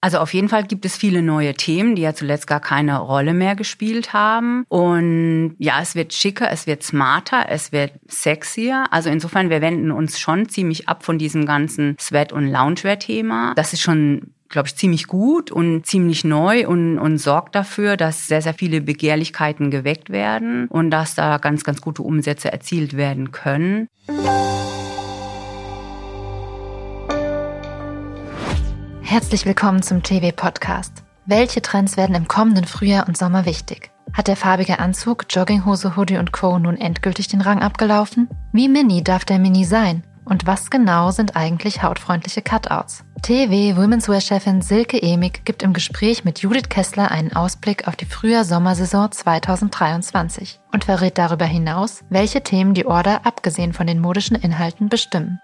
Also auf jeden Fall gibt es viele neue Themen, die ja zuletzt gar keine Rolle mehr gespielt haben. Und ja, es wird schicker, es wird smarter, es wird sexier. Also insofern, wir wenden uns schon ziemlich ab von diesem ganzen Sweat- und Loungewear-Thema. Das ist schon glaube ich, ziemlich gut und ziemlich neu und, und sorgt dafür, dass sehr, sehr viele Begehrlichkeiten geweckt werden und dass da ganz, ganz gute Umsätze erzielt werden können. Herzlich willkommen zum TV-Podcast. Welche Trends werden im kommenden Frühjahr und Sommer wichtig? Hat der farbige Anzug, Jogginghose, Hoodie und Co. nun endgültig den Rang abgelaufen? Wie mini darf der Mini sein? Und was genau sind eigentlich hautfreundliche Cutouts? TV Women's Wear Chefin Silke Emig gibt im Gespräch mit Judith Kessler einen Ausblick auf die Frühjahr-Sommersaison 2023 und verrät darüber hinaus, welche Themen die Order abgesehen von den modischen Inhalten bestimmen.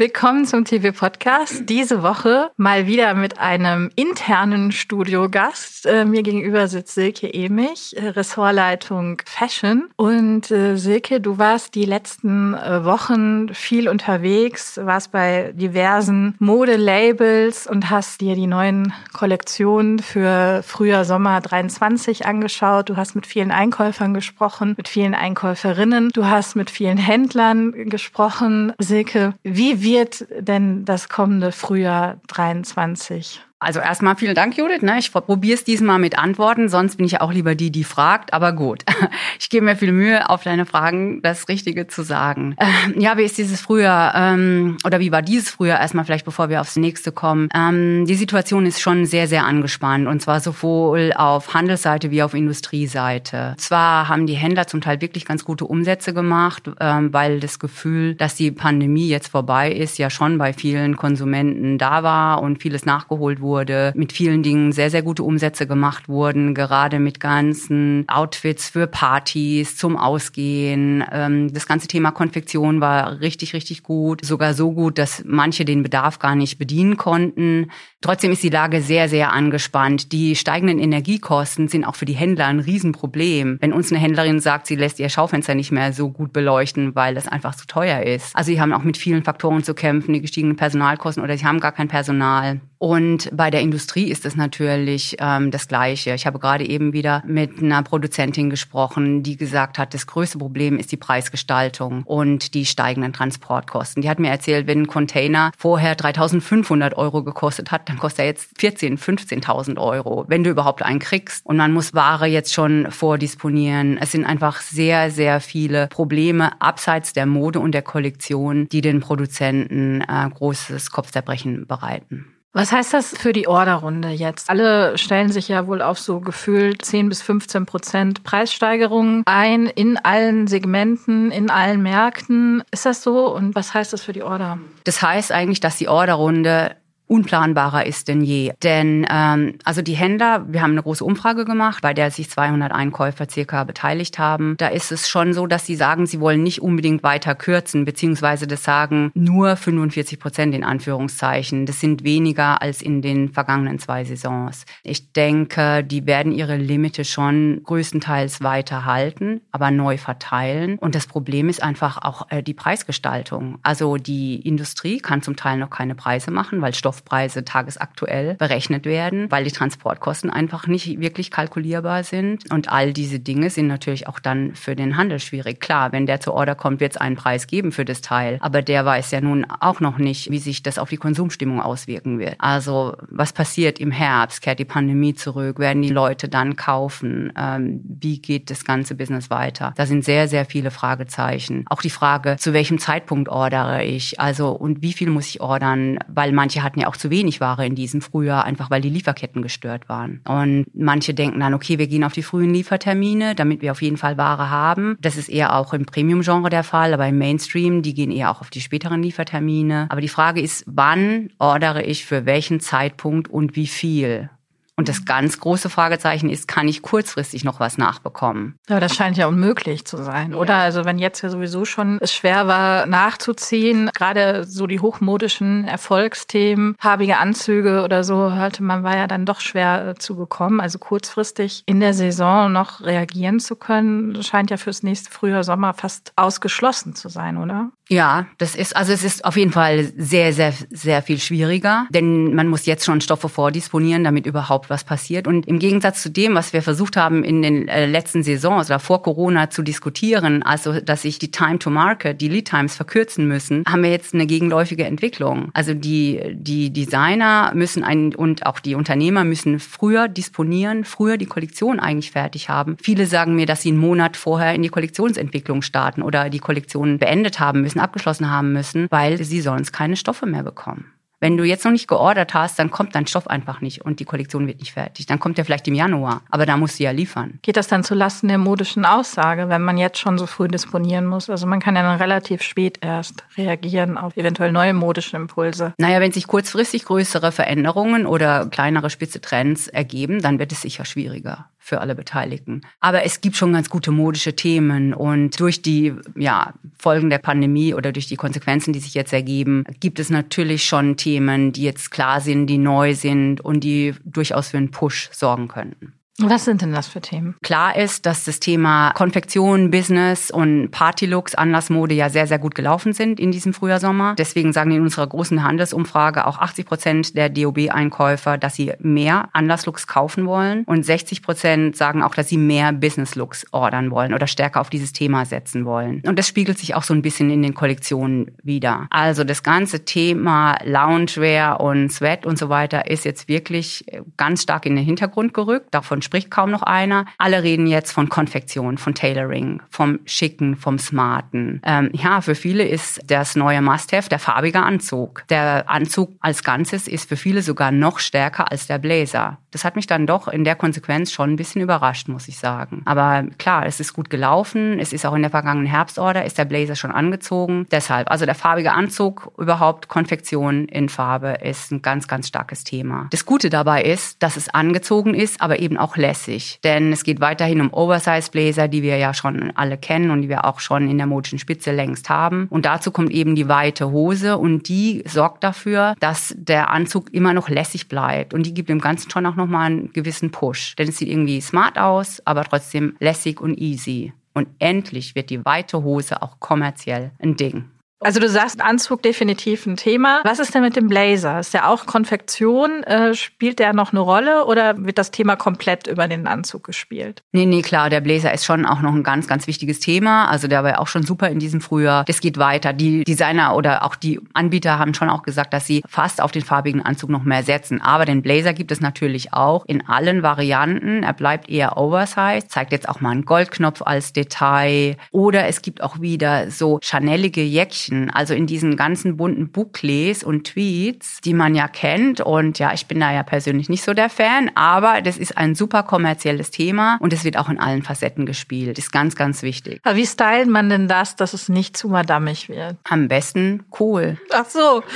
Willkommen zum TV-Podcast. Diese Woche mal wieder mit einem internen Studiogast. Äh, mir gegenüber sitzt Silke Emich, äh, Ressortleitung Fashion. Und äh, Silke, du warst die letzten Wochen viel unterwegs, warst bei diversen Modelabels und hast dir die neuen Kollektionen für Frühjahr Sommer 23 angeschaut. Du hast mit vielen Einkäufern gesprochen, mit vielen Einkäuferinnen. Du hast mit vielen Händlern gesprochen. Silke, wie wird denn das kommende Frühjahr 23? Also erstmal vielen Dank, Judith. Ne? Ich probiere es diesmal mit Antworten, sonst bin ich auch lieber die, die fragt. Aber gut, ich gebe mir viel Mühe, auf deine Fragen das Richtige zu sagen. Ähm, ja, wie ist dieses Frühjahr ähm, oder wie war dieses Frühjahr erstmal vielleicht, bevor wir aufs nächste kommen? Ähm, die Situation ist schon sehr, sehr angespannt und zwar sowohl auf Handelsseite wie auf Industrieseite. Zwar haben die Händler zum Teil wirklich ganz gute Umsätze gemacht, ähm, weil das Gefühl, dass die Pandemie jetzt vorbei ist, ja schon bei vielen Konsumenten da war und vieles nachgeholt wurde wurde, mit vielen Dingen sehr, sehr gute Umsätze gemacht wurden, gerade mit ganzen Outfits für Partys, zum Ausgehen. Ähm, das ganze Thema Konfektion war richtig, richtig gut. Sogar so gut, dass manche den Bedarf gar nicht bedienen konnten. Trotzdem ist die Lage sehr, sehr angespannt. Die steigenden Energiekosten sind auch für die Händler ein Riesenproblem. Wenn uns eine Händlerin sagt, sie lässt ihr Schaufenster nicht mehr so gut beleuchten, weil das einfach zu teuer ist. Also sie haben auch mit vielen Faktoren zu kämpfen, die gestiegenen Personalkosten oder sie haben gar kein Personal. Und bei der Industrie ist es natürlich ähm, das Gleiche. Ich habe gerade eben wieder mit einer Produzentin gesprochen, die gesagt hat, das größte Problem ist die Preisgestaltung und die steigenden Transportkosten. Die hat mir erzählt, wenn ein Container vorher 3.500 Euro gekostet hat, dann kostet er jetzt 14.000, 15.000 Euro, wenn du überhaupt einen kriegst. Und man muss Ware jetzt schon vordisponieren. Es sind einfach sehr, sehr viele Probleme abseits der Mode und der Kollektion, die den Produzenten äh, großes Kopfzerbrechen bereiten. Was heißt das für die Orderrunde jetzt? Alle stellen sich ja wohl auf so gefühlt 10 bis 15 Prozent Preissteigerungen ein in allen Segmenten, in allen Märkten. Ist das so? Und was heißt das für die Order? Das heißt eigentlich, dass die Orderrunde unplanbarer ist denn je. Denn ähm, also die Händler, wir haben eine große Umfrage gemacht, bei der sich 200 Einkäufer circa beteiligt haben. Da ist es schon so, dass sie sagen, sie wollen nicht unbedingt weiter kürzen, beziehungsweise das sagen nur 45 Prozent in Anführungszeichen. Das sind weniger als in den vergangenen zwei Saisons. Ich denke, die werden ihre Limite schon größtenteils weiter halten, aber neu verteilen. Und das Problem ist einfach auch äh, die Preisgestaltung. Also die Industrie kann zum Teil noch keine Preise machen, weil Stoff Rohstoffpreise tagesaktuell berechnet werden, weil die Transportkosten einfach nicht wirklich kalkulierbar sind. Und all diese Dinge sind natürlich auch dann für den Handel schwierig. Klar, wenn der zur Order kommt, wird es einen Preis geben für das Teil. Aber der weiß ja nun auch noch nicht, wie sich das auf die Konsumstimmung auswirken wird. Also was passiert im Herbst? Kehrt die Pandemie zurück? Werden die Leute dann kaufen? Ähm, wie geht das ganze Business weiter? Da sind sehr, sehr viele Fragezeichen. Auch die Frage, zu welchem Zeitpunkt ordere ich? Also und wie viel muss ich ordern? Weil manche hatten ja auch zu wenig Ware in diesem Frühjahr, einfach weil die Lieferketten gestört waren. Und manche denken dann, okay, wir gehen auf die frühen Liefertermine, damit wir auf jeden Fall Ware haben. Das ist eher auch im Premium-Genre der Fall, aber im Mainstream, die gehen eher auch auf die späteren Liefertermine. Aber die Frage ist, wann ordere ich für welchen Zeitpunkt und wie viel? Und das ganz große Fragezeichen ist, kann ich kurzfristig noch was nachbekommen? Ja, das scheint ja unmöglich zu sein, oder? Also wenn jetzt ja sowieso schon es schwer war nachzuziehen, gerade so die hochmodischen Erfolgsthemen, farbige Anzüge oder so, hörte man, war ja dann doch schwer äh, zu bekommen. Also kurzfristig in der Saison noch reagieren zu können, scheint ja fürs nächste Frühjahr, Sommer fast ausgeschlossen zu sein, oder? Ja, das ist, also es ist auf jeden Fall sehr, sehr, sehr viel schwieriger, denn man muss jetzt schon Stoffe vordisponieren, damit überhaupt was passiert. Und im Gegensatz zu dem, was wir versucht haben in den äh, letzten Saisons oder vor Corona zu diskutieren, also dass sich die Time to Market, die Lead Times verkürzen müssen, haben wir jetzt eine gegenläufige Entwicklung. Also die, die Designer müssen ein, und auch die Unternehmer müssen früher disponieren, früher die Kollektion eigentlich fertig haben. Viele sagen mir, dass sie einen Monat vorher in die Kollektionsentwicklung starten oder die Kollektion beendet haben müssen müssen, abgeschlossen haben müssen, weil sie sonst keine Stoffe mehr bekommen. Wenn du jetzt noch nicht geordert hast, dann kommt dein Stoff einfach nicht und die Kollektion wird nicht fertig. Dann kommt er vielleicht im Januar, aber da musst du ja liefern. Geht das dann zulasten der modischen Aussage, wenn man jetzt schon so früh disponieren muss? Also man kann ja dann relativ spät erst reagieren auf eventuell neue modische Impulse. Naja, wenn sich kurzfristig größere Veränderungen oder kleinere spitze Trends ergeben, dann wird es sicher schwieriger für alle Beteiligten. Aber es gibt schon ganz gute modische Themen und durch die ja, Folgen der Pandemie oder durch die Konsequenzen, die sich jetzt ergeben, gibt es natürlich schon Themen, die jetzt klar sind, die neu sind und die durchaus für einen Push sorgen könnten. Was sind denn das für Themen? Klar ist, dass das Thema Konfektion, Business und Partylooks, Anlassmode ja sehr, sehr gut gelaufen sind in diesem Frühjahr, Sommer. Deswegen sagen in unserer großen Handelsumfrage auch 80 Prozent der DOB-Einkäufer, dass sie mehr Anlasslooks kaufen wollen. Und 60 Prozent sagen auch, dass sie mehr Business-Looks ordern wollen oder stärker auf dieses Thema setzen wollen. Und das spiegelt sich auch so ein bisschen in den Kollektionen wieder. Also das ganze Thema Loungewear und Sweat und so weiter ist jetzt wirklich ganz stark in den Hintergrund gerückt. Davon spricht kaum noch einer. Alle reden jetzt von Konfektion, von Tailoring, vom Schicken, vom Smarten. Ähm, ja, für viele ist das neue Must-Have der farbige Anzug. Der Anzug als Ganzes ist für viele sogar noch stärker als der Blazer. Das hat mich dann doch in der Konsequenz schon ein bisschen überrascht, muss ich sagen. Aber klar, es ist gut gelaufen. Es ist auch in der vergangenen Herbstorder, ist der Blazer schon angezogen. Deshalb, also der farbige Anzug, überhaupt Konfektion in Farbe ist ein ganz, ganz starkes Thema. Das Gute dabei ist, dass es angezogen ist, aber eben auch lässig. Denn es geht weiterhin um Oversize-Bläser, die wir ja schon alle kennen und die wir auch schon in der modischen Spitze längst haben. Und dazu kommt eben die weite Hose und die sorgt dafür, dass der Anzug immer noch lässig bleibt. Und die gibt dem Ganzen schon auch nochmal einen gewissen Push. Denn es sieht irgendwie smart aus, aber trotzdem lässig und easy. Und endlich wird die weite Hose auch kommerziell ein Ding. Also du sagst Anzug definitiv ein Thema. Was ist denn mit dem Blazer? Ist der auch Konfektion? Äh, spielt der noch eine Rolle oder wird das Thema komplett über den Anzug gespielt? Nee, nee, klar, der Blazer ist schon auch noch ein ganz, ganz wichtiges Thema. Also der war ja auch schon super in diesem Frühjahr. Das geht weiter. Die Designer oder auch die Anbieter haben schon auch gesagt, dass sie fast auf den farbigen Anzug noch mehr setzen. Aber den Blazer gibt es natürlich auch in allen Varianten. Er bleibt eher oversized, zeigt jetzt auch mal einen Goldknopf als Detail. Oder es gibt auch wieder so chanelige Jäckchen Zeichen, also in diesen ganzen bunten Bouclés und Tweets, die man ja kennt. Und ja, ich bin da ja persönlich nicht so der Fan, aber das ist ein super kommerzielles Thema und es wird auch in allen Facetten gespielt. Ist ganz, ganz wichtig. Aber wie stylt man denn das, dass es nicht zu madammig wird? Am besten cool. Ach so.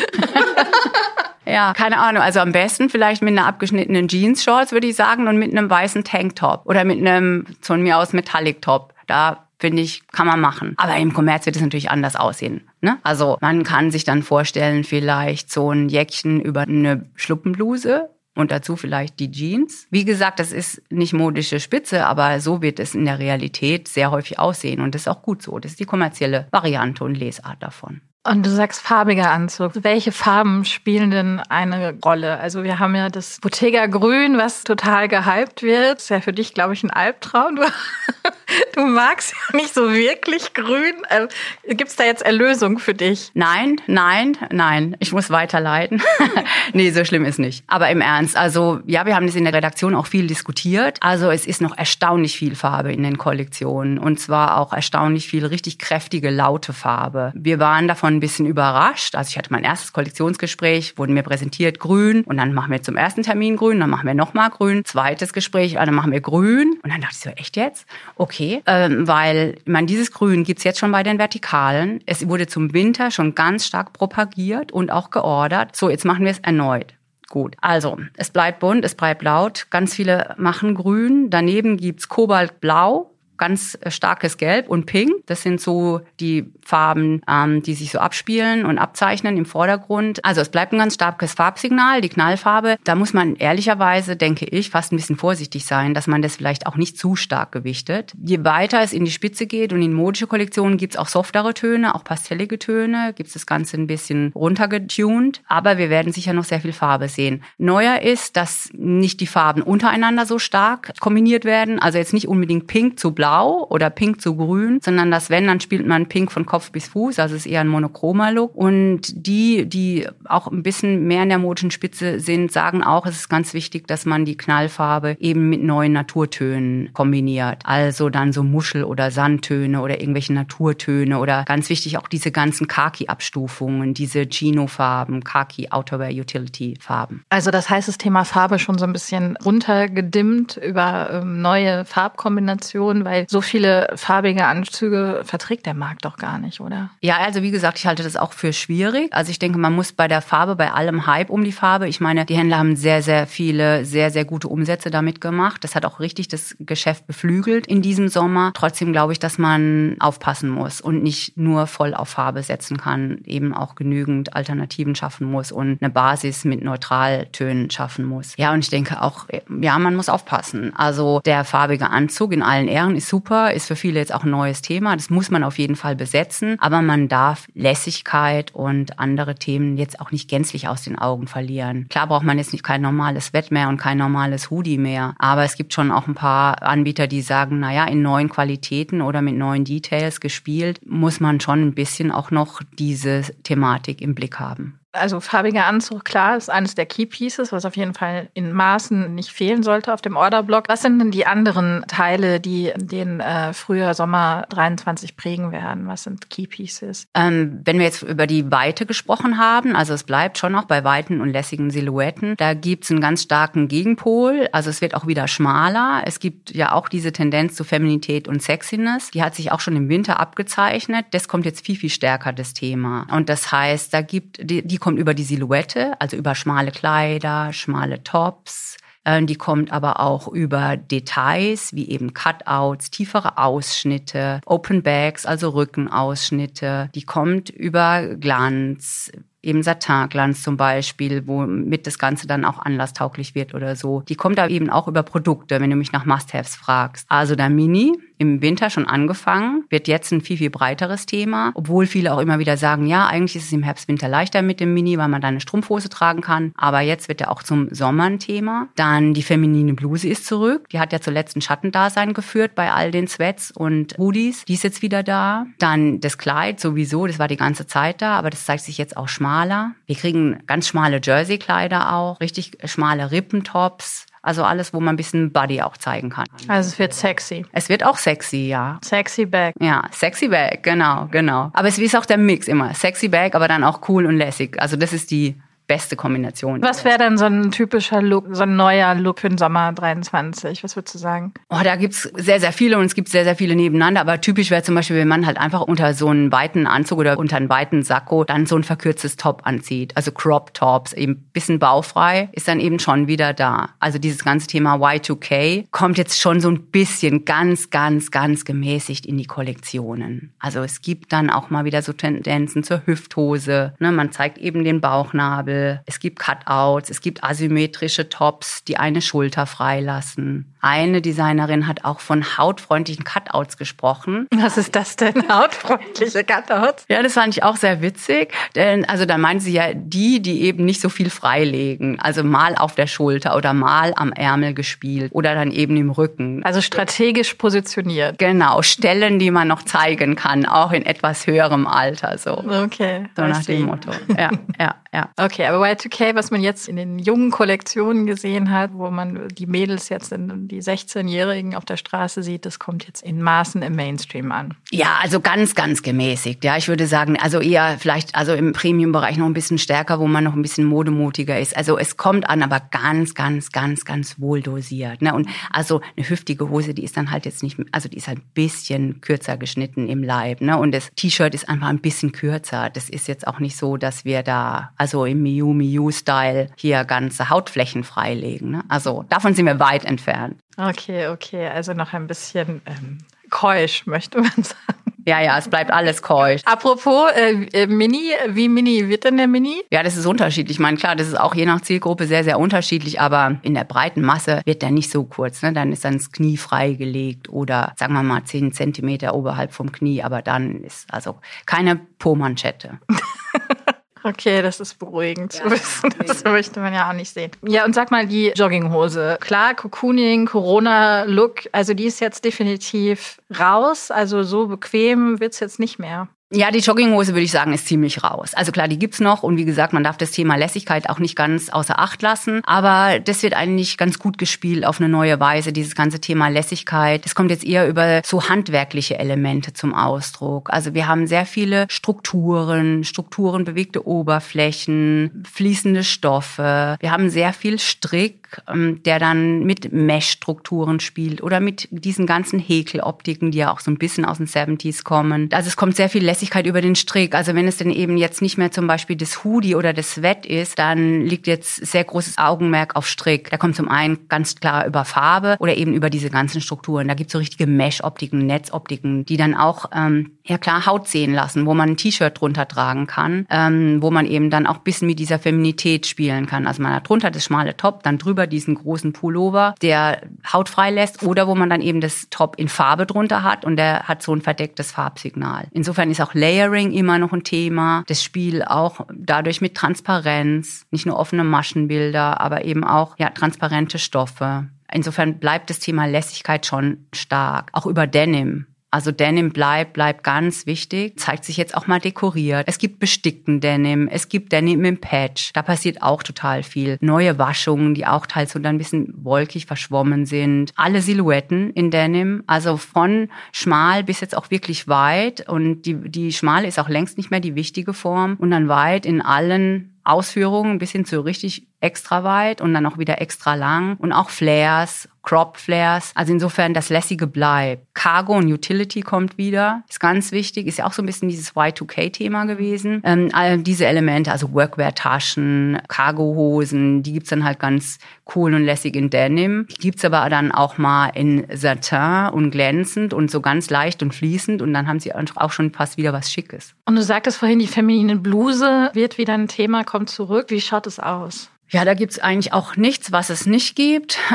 Ja, keine Ahnung. Also am besten vielleicht mit einer abgeschnittenen Jeans-Shorts, würde ich sagen, und mit einem weißen Tanktop oder mit einem, von mir aus, Metallic-Top. Da finde ich, kann man machen. Aber im Kommerz wird es natürlich anders aussehen. Ne? Also man kann sich dann vorstellen, vielleicht so ein Jäckchen über eine Schluppenbluse und dazu vielleicht die Jeans. Wie gesagt, das ist nicht modische Spitze, aber so wird es in der Realität sehr häufig aussehen und das ist auch gut so. Das ist die kommerzielle Variante und Lesart davon. Und du sagst farbiger Anzug. Welche Farben spielen denn eine Rolle? Also wir haben ja das Bottega Grün, was total gehypt wird. Ist ja für dich, glaube ich, ein Albtraum. Du, du magst ja nicht so wirklich grün. Äh, Gibt es da jetzt Erlösung für dich? Nein, nein, nein. Ich muss weiterleiten. nee, so schlimm ist nicht. Aber im Ernst, also ja, wir haben das in der Redaktion auch viel diskutiert. Also es ist noch erstaunlich viel Farbe in den Kollektionen. Und zwar auch erstaunlich viel richtig kräftige, laute Farbe. Wir waren davon ein bisschen überrascht. Also ich hatte mein erstes Kollektionsgespräch, wurden mir präsentiert grün und dann machen wir zum ersten Termin grün, dann machen wir nochmal grün, zweites Gespräch, dann machen wir grün und dann dachte ich so, echt jetzt? Okay, ähm, weil ich meine, dieses Grün gibt's jetzt schon bei den Vertikalen. Es wurde zum Winter schon ganz stark propagiert und auch geordert. So, jetzt machen wir es erneut Gut, also es bleibt bunt, es bleibt laut. Ganz viele machen grün. Daneben gibt's Kobaltblau ganz starkes Gelb und Pink. Das sind so die Farben, ähm, die sich so abspielen und abzeichnen im Vordergrund. Also es bleibt ein ganz starkes Farbsignal, die Knallfarbe. Da muss man ehrlicherweise, denke ich, fast ein bisschen vorsichtig sein, dass man das vielleicht auch nicht zu stark gewichtet. Je weiter es in die Spitze geht und in modische Kollektionen gibt es auch softere Töne, auch pastellige Töne, gibt es das Ganze ein bisschen runtergetuned. Aber wir werden sicher noch sehr viel Farbe sehen. Neuer ist, dass nicht die Farben untereinander so stark kombiniert werden. Also jetzt nicht unbedingt pink zu blau oder pink zu grün, sondern das wenn, dann spielt man pink von Kopf bis Fuß, also es ist eher ein monochromer Look. Und die, die auch ein bisschen mehr in der modischen Spitze sind, sagen auch, es ist ganz wichtig, dass man die Knallfarbe eben mit neuen Naturtönen kombiniert. Also dann so Muschel- oder Sandtöne oder irgendwelche Naturtöne oder ganz wichtig auch diese ganzen Khaki-Abstufungen, diese Chino-Farben, Khaki Outerwear Utility Farben. Also das heißt, das Thema Farbe schon so ein bisschen runtergedimmt über ähm, neue Farbkombinationen, weil so viele farbige Anzüge verträgt der Markt doch gar nicht, oder? Ja, also wie gesagt, ich halte das auch für schwierig. Also ich denke, man muss bei der Farbe, bei allem Hype um die Farbe, ich meine, die Händler haben sehr, sehr viele, sehr, sehr gute Umsätze damit gemacht. Das hat auch richtig das Geschäft beflügelt in diesem Sommer. Trotzdem glaube ich, dass man aufpassen muss und nicht nur voll auf Farbe setzen kann, eben auch genügend Alternativen schaffen muss und eine Basis mit Neutraltönen schaffen muss. Ja, und ich denke auch, ja, man muss aufpassen. Also der farbige Anzug in allen Ehren ist super, ist für viele jetzt auch ein neues Thema. Das muss man auf jeden Fall besetzen. Aber man darf Lässigkeit und andere Themen jetzt auch nicht gänzlich aus den Augen verlieren. Klar braucht man jetzt nicht kein normales Wett mehr und kein normales Hoodie mehr. Aber es gibt schon auch ein paar Anbieter, die sagen, naja, in neuen Qualitäten oder mit neuen Details gespielt, muss man schon ein bisschen auch noch diese Thematik im Blick haben. Also farbiger Anzug, klar, ist eines der Key Pieces, was auf jeden Fall in Maßen nicht fehlen sollte auf dem Orderblock. Was sind denn die anderen Teile, die den äh, Frühjahr, Sommer 23 prägen werden? Was sind Key Pieces? Ähm, wenn wir jetzt über die Weite gesprochen haben, also es bleibt schon noch bei weiten und lässigen Silhouetten, da gibt's einen ganz starken Gegenpol. Also es wird auch wieder schmaler. Es gibt ja auch diese Tendenz zu Feminität und Sexiness. Die hat sich auch schon im Winter abgezeichnet. Das kommt jetzt viel, viel stärker, das Thema. Und das heißt, da gibt die, die kommt über die Silhouette, also über schmale Kleider, schmale Tops. Äh, die kommt aber auch über Details wie eben Cutouts, tiefere Ausschnitte, Open Bags, also Rückenausschnitte. Die kommt über Glanz, eben Satin-Glanz zum Beispiel, womit das Ganze dann auch anlasstauglich wird oder so. Die kommt aber eben auch über Produkte, wenn du mich nach Must-Haves fragst. Also der Mini, im Winter schon angefangen, wird jetzt ein viel, viel breiteres Thema, obwohl viele auch immer wieder sagen, ja, eigentlich ist es im Herbst, Winter leichter mit dem Mini, weil man da eine Strumpfhose tragen kann, aber jetzt wird er auch zum Sommer ein Thema. Dann die feminine Bluse ist zurück, die hat ja zuletzt ein Schattendasein geführt bei all den Sweats und Hoodies, die ist jetzt wieder da. Dann das Kleid sowieso, das war die ganze Zeit da, aber das zeigt sich jetzt auch schmaler. Wir kriegen ganz schmale Jersey-Kleider auch, richtig schmale Rippentops, also alles, wo man ein bisschen Body auch zeigen kann. Also es wird sexy. Es wird auch sexy, ja. Sexy Bag. Ja, sexy Bag, genau, genau. Aber es ist auch der Mix immer. Sexy Bag, aber dann auch cool und lässig. Also das ist die beste Kombination. Was wäre denn so ein typischer Look, so ein neuer Look für den Sommer 23? Was würdest du sagen? Oh, da gibt's sehr, sehr viele und es gibt sehr, sehr viele nebeneinander. Aber typisch wäre zum Beispiel, wenn man halt einfach unter so einen weiten Anzug oder unter einen weiten Sakko dann so ein verkürztes Top anzieht. Also Crop Tops, eben bisschen baufrei, ist dann eben schon wieder da. Also dieses ganze Thema Y2K kommt jetzt schon so ein bisschen ganz, ganz, ganz gemäßigt in die Kollektionen. Also es gibt dann auch mal wieder so Tendenzen zur Hüfthose. Ne, man zeigt eben den Bauchnabel es gibt Cutouts, es gibt asymmetrische Tops, die eine Schulter freilassen. Eine Designerin hat auch von hautfreundlichen Cutouts gesprochen. Was ist das denn, hautfreundliche Cutouts? Ja, das fand ich auch sehr witzig. Denn, also da meinen sie ja die, die eben nicht so viel freilegen. Also mal auf der Schulter oder mal am Ärmel gespielt oder dann eben im Rücken. Also strategisch positioniert. Genau, Stellen, die man noch zeigen kann, auch in etwas höherem Alter. So, okay. So nach dem Motto. Ja, ja, ja. Okay, aber Y2K, was man jetzt in den jungen Kollektionen gesehen hat, wo man die Mädels jetzt in die 16-Jährigen auf der Straße sieht, das kommt jetzt in Maßen im Mainstream an. Ja, also ganz, ganz gemäßigt. Ja, ich würde sagen, also eher vielleicht, also im Premium-Bereich noch ein bisschen stärker, wo man noch ein bisschen modemutiger ist. Also es kommt an, aber ganz, ganz, ganz, ganz wohl dosiert. Ne? Und also eine hüftige Hose, die ist dann halt jetzt nicht, also die ist halt ein bisschen kürzer geschnitten im Leib. Ne? Und das T-Shirt ist einfach ein bisschen kürzer. Das ist jetzt auch nicht so, dass wir da, also im Miu Miu Style hier ganze Hautflächen freilegen. Ne? Also davon sind wir weit entfernt. Okay, okay, also noch ein bisschen ähm, keusch, möchte man sagen. Ja, ja, es bleibt alles keusch. Apropos äh, äh, Mini, wie Mini wird denn der Mini? Ja, das ist unterschiedlich. Ich meine, klar, das ist auch je nach Zielgruppe sehr, sehr unterschiedlich, aber in der breiten Masse wird der nicht so kurz. Ne? Dann ist dann das Knie freigelegt oder sagen wir mal zehn Zentimeter oberhalb vom Knie, aber dann ist also keine Po-Manschette. Okay, das ist beruhigend zu wissen. Das möchte man ja auch nicht sehen. Ja, und sag mal, die Jogginghose. Klar, Cocooning, Corona-Look, also die ist jetzt definitiv raus. Also so bequem wird's jetzt nicht mehr. Ja, die Jogginghose würde ich sagen, ist ziemlich raus. Also klar, die gibt's noch und wie gesagt, man darf das Thema Lässigkeit auch nicht ganz außer Acht lassen, aber das wird eigentlich ganz gut gespielt auf eine neue Weise, dieses ganze Thema Lässigkeit. Das kommt jetzt eher über so handwerkliche Elemente zum Ausdruck. Also wir haben sehr viele Strukturen, Strukturen, bewegte Oberflächen, fließende Stoffe. Wir haben sehr viel Strick, ähm, der dann mit Mesh-Strukturen spielt oder mit diesen ganzen Häkeloptiken, die ja auch so ein bisschen aus den 70s kommen. Also es kommt sehr viel Lässigkeit über den Strick. Also wenn es denn eben jetzt nicht mehr zum Beispiel das Hoodie oder das Sweat ist, dann liegt jetzt sehr großes Augenmerk auf Strick. Da kommt zum einen ganz klar über Farbe oder eben über diese ganzen Strukturen. Da gibt es so richtige Mesh-Optiken, Netzoptiken, die dann auch ähm, ja klar Haut sehen lassen, wo man ein T-Shirt drunter tragen kann, ähm, wo man eben dann auch bisschen mit dieser Feminität spielen kann. Also man hat drunter das schmale Top, dann drüber diesen großen Pullover, der Haut frei lässt oder wo man dann eben das Top in Farbe drunter hat und der hat so ein verdecktes Farbsignal. Insofern ist auch auch Layering immer noch ein Thema. Das Spiel auch dadurch mit Transparenz, nicht nur offene Maschenbilder, aber eben auch ja, transparente Stoffe. Insofern bleibt das Thema Lässigkeit schon stark. Auch über Denim also Denim bleibt, bleibt ganz wichtig, zeigt sich jetzt auch mal dekoriert. Es gibt bestickten Denim, es gibt Denim im Patch. Da passiert auch total viel. Neue Waschungen, die auch teils so dann ein bisschen wolkig verschwommen sind. Alle Silhouetten in Denim, also von schmal bis jetzt auch wirklich weit. Und die, die schmale ist auch längst nicht mehr die wichtige Form. Und dann weit in allen Ausführungen bis hin zu richtig extra weit und dann auch wieder extra lang und auch Flares, Crop Flares. Also insofern das Lässige bleibt. Cargo und Utility kommt wieder, ist ganz wichtig, ist ja auch so ein bisschen dieses Y2K-Thema gewesen. Ähm, all diese Elemente, also Workwear-Taschen, Cargo-Hosen, die gibt's dann halt ganz cool und lässig in Denim. Die gibt's aber dann auch mal in Satin und glänzend und so ganz leicht und fließend und dann haben sie auch schon fast wieder was Schickes. Und du sagtest vorhin, die feminine Bluse wird wieder ein Thema, kommt zurück. Wie schaut es aus? Ja, da gibt's eigentlich auch nichts, was es nicht gibt.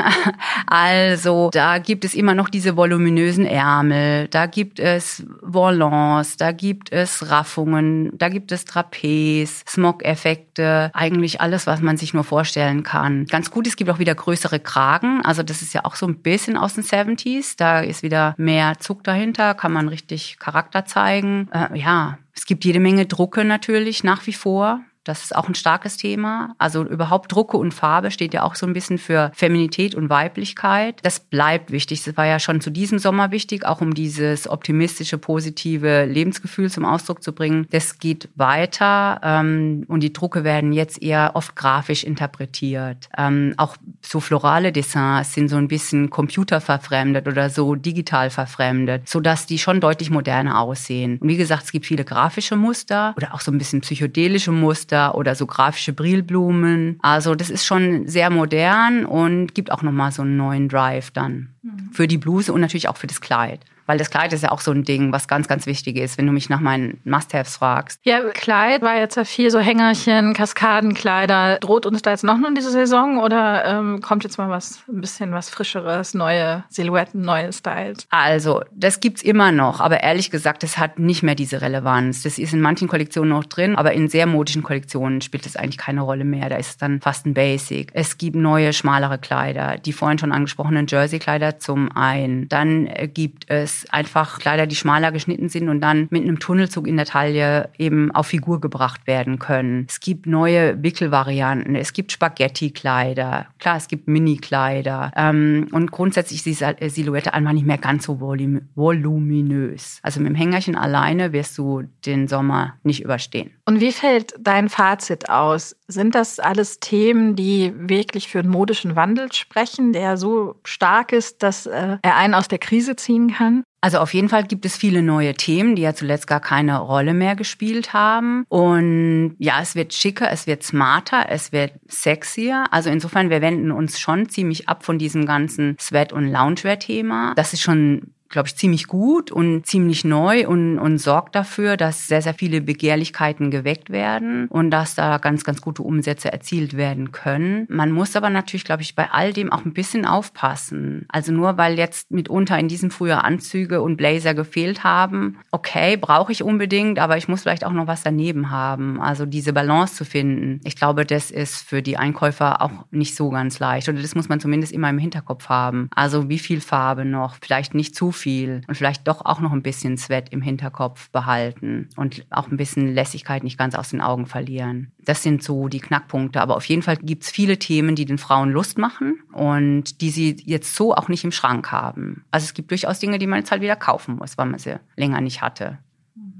Also da gibt es immer noch diese voluminösen Ärmel, da gibt es Volants, da gibt es Raffungen, da gibt es Trapez, Smog-Effekte, eigentlich alles, was man sich nur vorstellen kann. Ganz gut, es gibt auch wieder größere Kragen, also das ist ja auch so ein bisschen aus den 70s, da ist wieder mehr Zug dahinter, kann man richtig Charakter zeigen. Äh, ja, es gibt jede Menge Drucke natürlich nach wie vor. Das ist auch ein starkes Thema. Also überhaupt Drucke und Farbe steht ja auch so ein bisschen für Feminität und Weiblichkeit. Das bleibt wichtig. Das war ja schon zu diesem Sommer wichtig, auch um dieses optimistische, positive Lebensgefühl zum Ausdruck zu bringen. Das geht weiter ähm, und die Drucke werden jetzt eher oft grafisch interpretiert. Ähm, auch so florale Dessins sind so ein bisschen computerverfremdet oder so digital verfremdet, sodass die schon deutlich moderner aussehen. Und wie gesagt, es gibt viele grafische Muster oder auch so ein bisschen psychedelische Muster Muster oder so grafische Brillblumen. Also das ist schon sehr modern und gibt auch nochmal so einen neuen Drive dann mhm. für die Bluse und natürlich auch für das Kleid. Weil das Kleid ist ja auch so ein Ding, was ganz, ganz wichtig ist, wenn du mich nach meinen Must-Haves fragst. Ja, Kleid war jetzt ja viel so Hängerchen, Kaskadenkleider. Droht uns da jetzt noch nur diese Saison oder ähm, kommt jetzt mal was, ein bisschen was Frischeres, neue Silhouetten, neue Styles? Also, das gibt's immer noch, aber ehrlich gesagt, das hat nicht mehr diese Relevanz. Das ist in manchen Kollektionen noch drin, aber in sehr modischen Kollektionen spielt das eigentlich keine Rolle mehr. Da ist es dann fast ein Basic. Es gibt neue, schmalere Kleider, die vorhin schon angesprochenen Jersey-Kleider zum einen. Dann äh, gibt es einfach Kleider, die schmaler geschnitten sind und dann mit einem Tunnelzug in der Taille eben auf Figur gebracht werden können. Es gibt neue Wickelvarianten, es gibt Spaghetti-Kleider, klar, es gibt Mini-Kleider ähm, und grundsätzlich ist die Silhouette einfach nicht mehr ganz so voluminös. Also mit dem Hängerchen alleine wirst du den Sommer nicht überstehen. Und wie fällt dein Fazit aus? Sind das alles Themen, die wirklich für einen modischen Wandel sprechen, der so stark ist, dass äh, er einen aus der Krise ziehen kann? Also auf jeden Fall gibt es viele neue Themen, die ja zuletzt gar keine Rolle mehr gespielt haben. Und ja, es wird schicker, es wird smarter, es wird sexier. Also insofern, wir wenden uns schon ziemlich ab von diesem ganzen Sweat- und Loungewear-Thema. Das ist schon glaube ich, ziemlich gut und ziemlich neu und, und sorgt dafür, dass sehr, sehr viele Begehrlichkeiten geweckt werden und dass da ganz, ganz gute Umsätze erzielt werden können. Man muss aber natürlich, glaube ich, bei all dem auch ein bisschen aufpassen. Also nur weil jetzt mitunter in diesem Frühjahr Anzüge und Blazer gefehlt haben, okay, brauche ich unbedingt, aber ich muss vielleicht auch noch was daneben haben. Also diese Balance zu finden. Ich glaube, das ist für die Einkäufer auch nicht so ganz leicht. Oder das muss man zumindest immer im Hinterkopf haben. Also wie viel Farbe noch? Vielleicht nicht zu viel und vielleicht doch auch noch ein bisschen Sweat im Hinterkopf behalten und auch ein bisschen Lässigkeit nicht ganz aus den Augen verlieren. Das sind so die Knackpunkte. Aber auf jeden Fall gibt es viele Themen, die den Frauen Lust machen und die sie jetzt so auch nicht im Schrank haben. Also es gibt durchaus Dinge, die man jetzt halt wieder kaufen muss, weil man sie länger nicht hatte.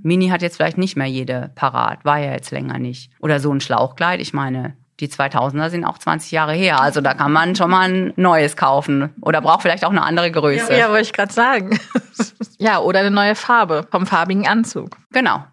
Mini hat jetzt vielleicht nicht mehr jede parat, war ja jetzt länger nicht. Oder so ein Schlauchkleid, ich meine, die 2000er sind auch 20 Jahre her. Also da kann man schon mal ein neues kaufen oder braucht vielleicht auch eine andere Größe. Ja, ja wollte ich gerade sagen. ja, oder eine neue Farbe vom farbigen Anzug. Genau.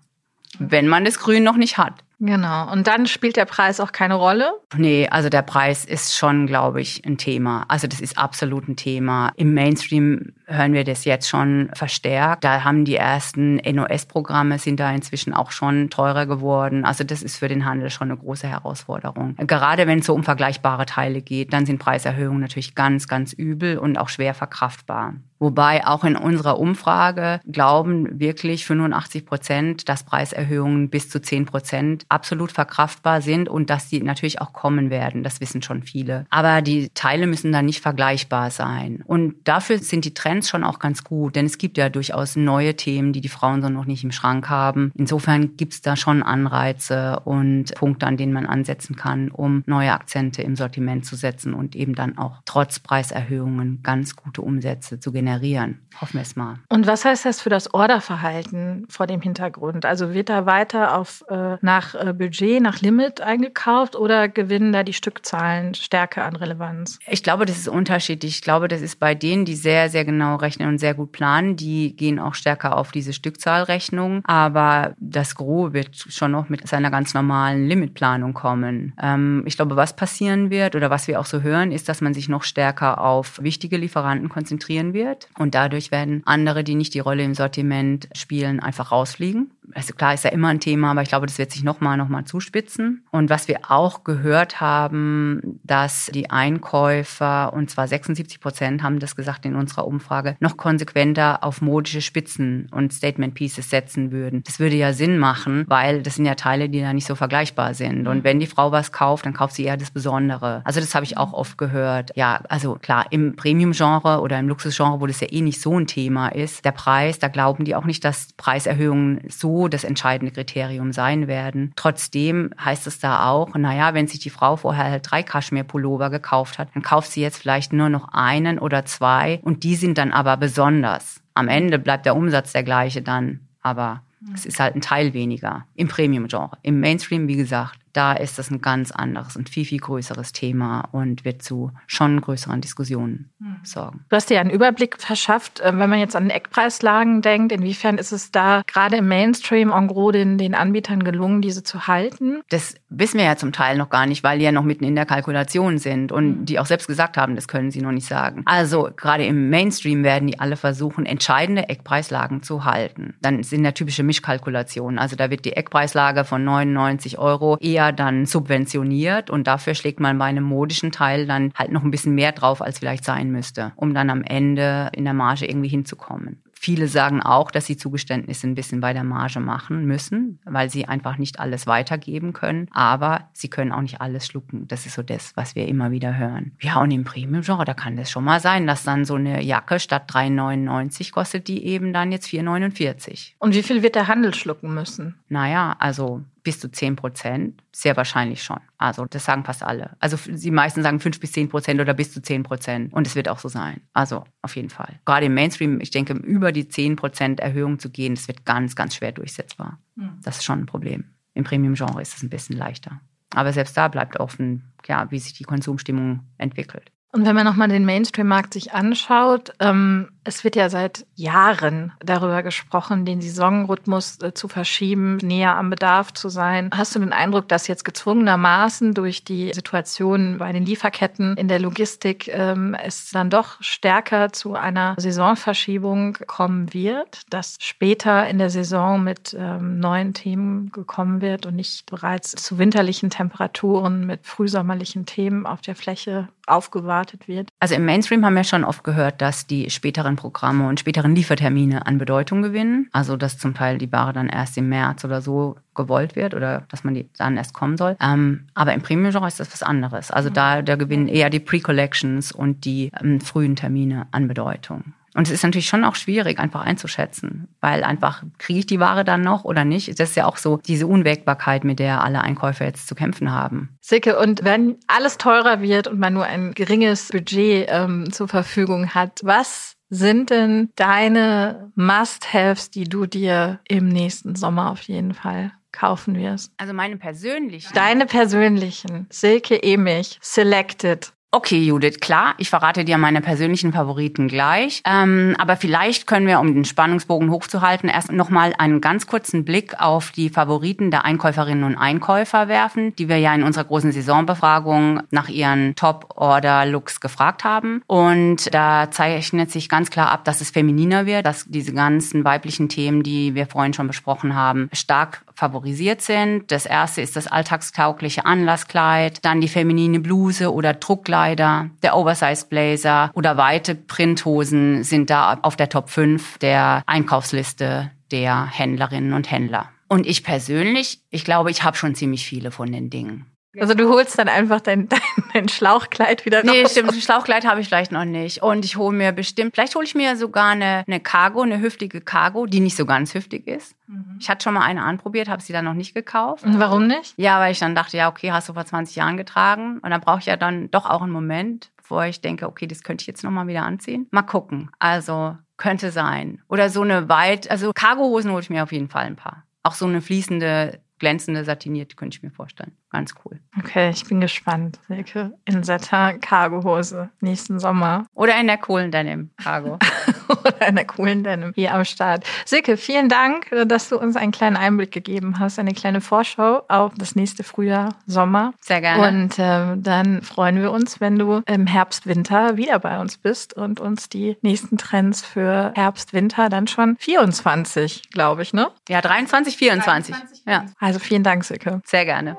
Wenn man das Grün noch nicht hat. Genau. Und dann spielt der Preis auch keine Rolle? Nee, also der Preis ist schon, glaube ich, ein Thema. Also das ist absolut ein Thema. Im Mainstream hören wir das jetzt schon verstärkt. Da haben die ersten NOS-Programme sind da inzwischen auch schon teurer geworden. Also das ist für den Handel schon eine große Herausforderung. Gerade wenn es so um vergleichbare Teile geht, dann sind Preiserhöhungen natürlich ganz, ganz übel und auch schwer verkraftbar. Wobei auch in unserer Umfrage glauben wirklich 85 Prozent, dass Preiserhöhungen bis zu 10 Prozent absolut verkraftbar sind und dass die natürlich auch kommen werden. Das wissen schon viele. Aber die Teile müssen dann nicht vergleichbar sein. Und dafür sind die Trends schon auch ganz gut, denn es gibt ja durchaus neue Themen, die die Frauen so noch nicht im Schrank haben. Insofern gibt es da schon Anreize und Punkte, an denen man ansetzen kann, um neue Akzente im Sortiment zu setzen und eben dann auch trotz Preiserhöhungen ganz gute Umsätze zu generieren. Hoffen wir es mal. Und was heißt das für das Orderverhalten vor dem Hintergrund? Also wird da weiter auf äh, nach äh, Budget, nach Limit eingekauft oder gewinnen da die Stückzahlen stärker an Relevanz? Ich glaube, das ist unterschiedlich. Ich glaube, das ist bei denen, die sehr, sehr genau rechnen und sehr gut planen, die gehen auch stärker auf diese Stückzahlrechnung. Aber das Gros wird schon noch mit seiner ganz normalen Limitplanung kommen. Ähm, ich glaube, was passieren wird oder was wir auch so hören, ist, dass man sich noch stärker auf wichtige Lieferanten konzentrieren wird. Und dadurch werden andere, die nicht die Rolle im Sortiment spielen, einfach rausfliegen. Also klar ist ja immer ein Thema, aber ich glaube, das wird sich nochmal, nochmal zuspitzen. Und was wir auch gehört haben, dass die Einkäufer, und zwar 76 Prozent haben das gesagt in unserer Umfrage, noch konsequenter auf modische Spitzen und Statement Pieces setzen würden. Das würde ja Sinn machen, weil das sind ja Teile, die da nicht so vergleichbar sind. Und wenn die Frau was kauft, dann kauft sie eher das Besondere. Also das habe ich auch oft gehört. Ja, also klar, im Premium-Genre oder im Luxus-Genre, wo das ja eh nicht so ein Thema ist, der Preis, da glauben die auch nicht, dass Preiserhöhungen so das entscheidende Kriterium sein werden. Trotzdem heißt es da auch, naja, wenn sich die Frau vorher halt drei Kaschmir-Pullover gekauft hat, dann kauft sie jetzt vielleicht nur noch einen oder zwei und die sind dann aber besonders. Am Ende bleibt der Umsatz der gleiche dann, aber es ist halt ein Teil weniger im Premium-Genre. Im Mainstream, wie gesagt, da ist das ein ganz anderes und viel, viel größeres Thema und wird zu schon größeren Diskussionen hm. sorgen. Du hast dir einen Überblick verschafft, äh, wenn man jetzt an Eckpreislagen denkt, inwiefern ist es da gerade im Mainstream en gros den, den Anbietern gelungen, diese zu halten? Das wissen wir ja zum Teil noch gar nicht, weil die ja noch mitten in der Kalkulation sind und mhm. die auch selbst gesagt haben, das können sie noch nicht sagen. Also gerade im Mainstream werden die alle versuchen, entscheidende Eckpreislagen zu halten. Dann sind ja typische Mischkalkulationen. Also da wird die Eckpreislage von 99 Euro eher eher dann subventioniert und dafür schlägt man bei einem modischen Teil dann halt noch ein bisschen mehr drauf, als vielleicht sein müsste, um dann am Ende in der Marge irgendwie hinzukommen. Viele sagen auch, dass sie Zugeständnisse ein bisschen bei der Marge machen müssen, weil sie einfach nicht alles weitergeben können. Aber sie können auch nicht alles schlucken. Das ist so das, was wir immer wieder hören. Ja, und im Premium-Genre, da kann das schon mal sein, dass dann so eine Jacke statt 3,99 kostet die eben dann jetzt 4,49. Und wie viel wird der Handel schlucken müssen? Naja, also bis zu 10 Prozent? Sehr wahrscheinlich schon. Also das sagen fast alle. Also die meisten sagen 5 bis 10 Prozent oder bis zu 10 Prozent. Und es wird auch so sein. Also auf jeden Fall. Gerade im Mainstream, ich denke, über die 10 Prozent Erhöhung zu gehen, das wird ganz, ganz schwer durchsetzbar. Mhm. Das ist schon ein Problem. Im Premium-Genre ist es ein bisschen leichter. Aber selbst da bleibt offen, ja, wie sich die Konsumstimmung entwickelt. Und wenn man nochmal den Mainstream-Markt sich anschaut, ähm, Es wird ja seit Jahren darüber gesprochen, den Saisonrhythmus äh, zu verschieben, näher am Bedarf zu sein. Hast du den Eindruck, dass jetzt gezwungenermaßen durch die Situation bei den Lieferketten in der Logistik ähm, es dann doch stärker zu einer Saisonverschiebung kommen wird, dass später in der Saison mit ähm, neuen Themen gekommen wird und nicht bereits zu winterlichen Temperaturen mit frühsommerlichen Themen auf der Fläche aufgewartet wird? Also im Mainstream haben wir schon oft gehört, dass die späteren Programme und späteren Liefertermine an Bedeutung gewinnen. Also dass zum Teil die Ware dann erst im März oder so gewollt wird oder dass man die dann erst kommen soll. Ähm, aber im Premium-Genre ist das was anderes. Also da, da gewinnen eher die Pre-Collections und die ähm, frühen Termine an Bedeutung. Und es ist natürlich schon auch schwierig, einfach einzuschätzen, weil einfach kriege ich die Ware dann noch oder nicht. Das ist ja auch so diese Unwägbarkeit, mit der alle Einkäufer jetzt zu kämpfen haben. Sicke, und wenn alles teurer wird und man nur ein geringes Budget ähm, zur Verfügung hat, was sind denn deine Must-Haves, die du dir im nächsten Sommer auf jeden Fall kaufen wirst? Also meine persönlichen. Deine persönlichen. Silke Emich, Selected. Okay, Judith, klar, ich verrate dir meine persönlichen Favoriten gleich. Ähm, aber vielleicht können wir, um den Spannungsbogen hochzuhalten, erst nochmal einen ganz kurzen Blick auf die Favoriten der Einkäuferinnen und Einkäufer werfen, die wir ja in unserer großen Saisonbefragung nach ihren Top-Order-Looks gefragt haben. Und da zeichnet sich ganz klar ab, dass es femininer wird, dass diese ganzen weiblichen Themen, die wir vorhin schon besprochen haben, stark favorisiert sind. Das erste ist das alltagstaugliche Anlasskleid, dann die feminine Bluse oder Druckkleider, der Oversize Blazer oder weite Printhosen sind da auf der Top 5 der Einkaufsliste der Händlerinnen und Händler. Und ich persönlich, ich glaube, ich habe schon ziemlich viele von den Dingen. Also du holst dann einfach dein, dein, dein Schlauchkleid wieder raus. Nee, stimmt, ein Schlauchkleid habe ich vielleicht noch nicht. Und ich hole mir bestimmt, vielleicht hole ich mir sogar eine, eine Cargo, eine hüftige Cargo, die nicht so ganz hüftig ist. Mhm. Ich hatte schon mal eine anprobiert, habe sie dann noch nicht gekauft. Und warum nicht? Ja, weil ich dann dachte, ja, okay, hast du vor 20 Jahren getragen. Und dann brauche ich ja dann doch auch einen Moment, bevor ich denke, okay, das könnte ich jetzt nochmal wieder anziehen. Mal gucken. Also könnte sein. Oder so eine weit, also Cargohosen hole ich mir auf jeden Fall ein paar. Auch so eine fließende glänzende satiniert, könnte ich mir vorstellen. Ganz cool. Okay, ich bin gespannt. Silke in Satin Cargohose nächsten Sommer. Oder in der coolen Denim Cargo. Oder in der coolen Denim hier am Start. Silke, vielen Dank, dass du uns einen kleinen Einblick gegeben hast, eine kleine Vorschau auf das nächste Frühjahr, Sommer. Sehr gerne. Und äh, dann freuen wir uns, wenn du im Herbst, Winter wieder bei uns bist und uns die nächsten Trends für Herbst, Winter dann schon 24, glaube ich, ne? Ja, 23, 24. 23, ja. Also vielen Dank, Silke. Sehr gerne.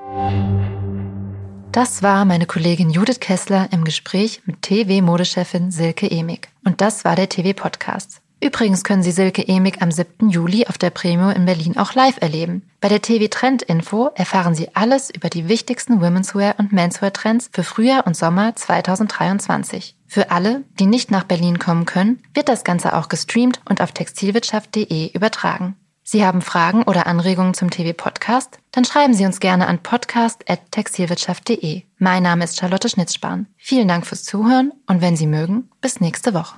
Das war meine Kollegin Judith Kessler im Gespräch mit TV-Modechefin Silke Emig. Und das war der TV-Podcast. Übrigens können Sie Silke Emig am 7. Juli auf der Premio in Berlin auch live erleben. Bei der TV Trend Info erfahren Sie alles über die wichtigsten Womenswear und Menswear Trends für Frühjahr und Sommer 2023. Für alle, die nicht nach Berlin kommen können, wird das Ganze auch gestreamt und auf textilwirtschaft.de übertragen. Sie haben Fragen oder Anregungen zum TV-Podcast? Dann schreiben Sie uns gerne an podcast.textilwirtschaft.de. Mein Name ist Charlotte Schnitzspahn. Vielen Dank fürs Zuhören und wenn Sie mögen, bis nächste Woche.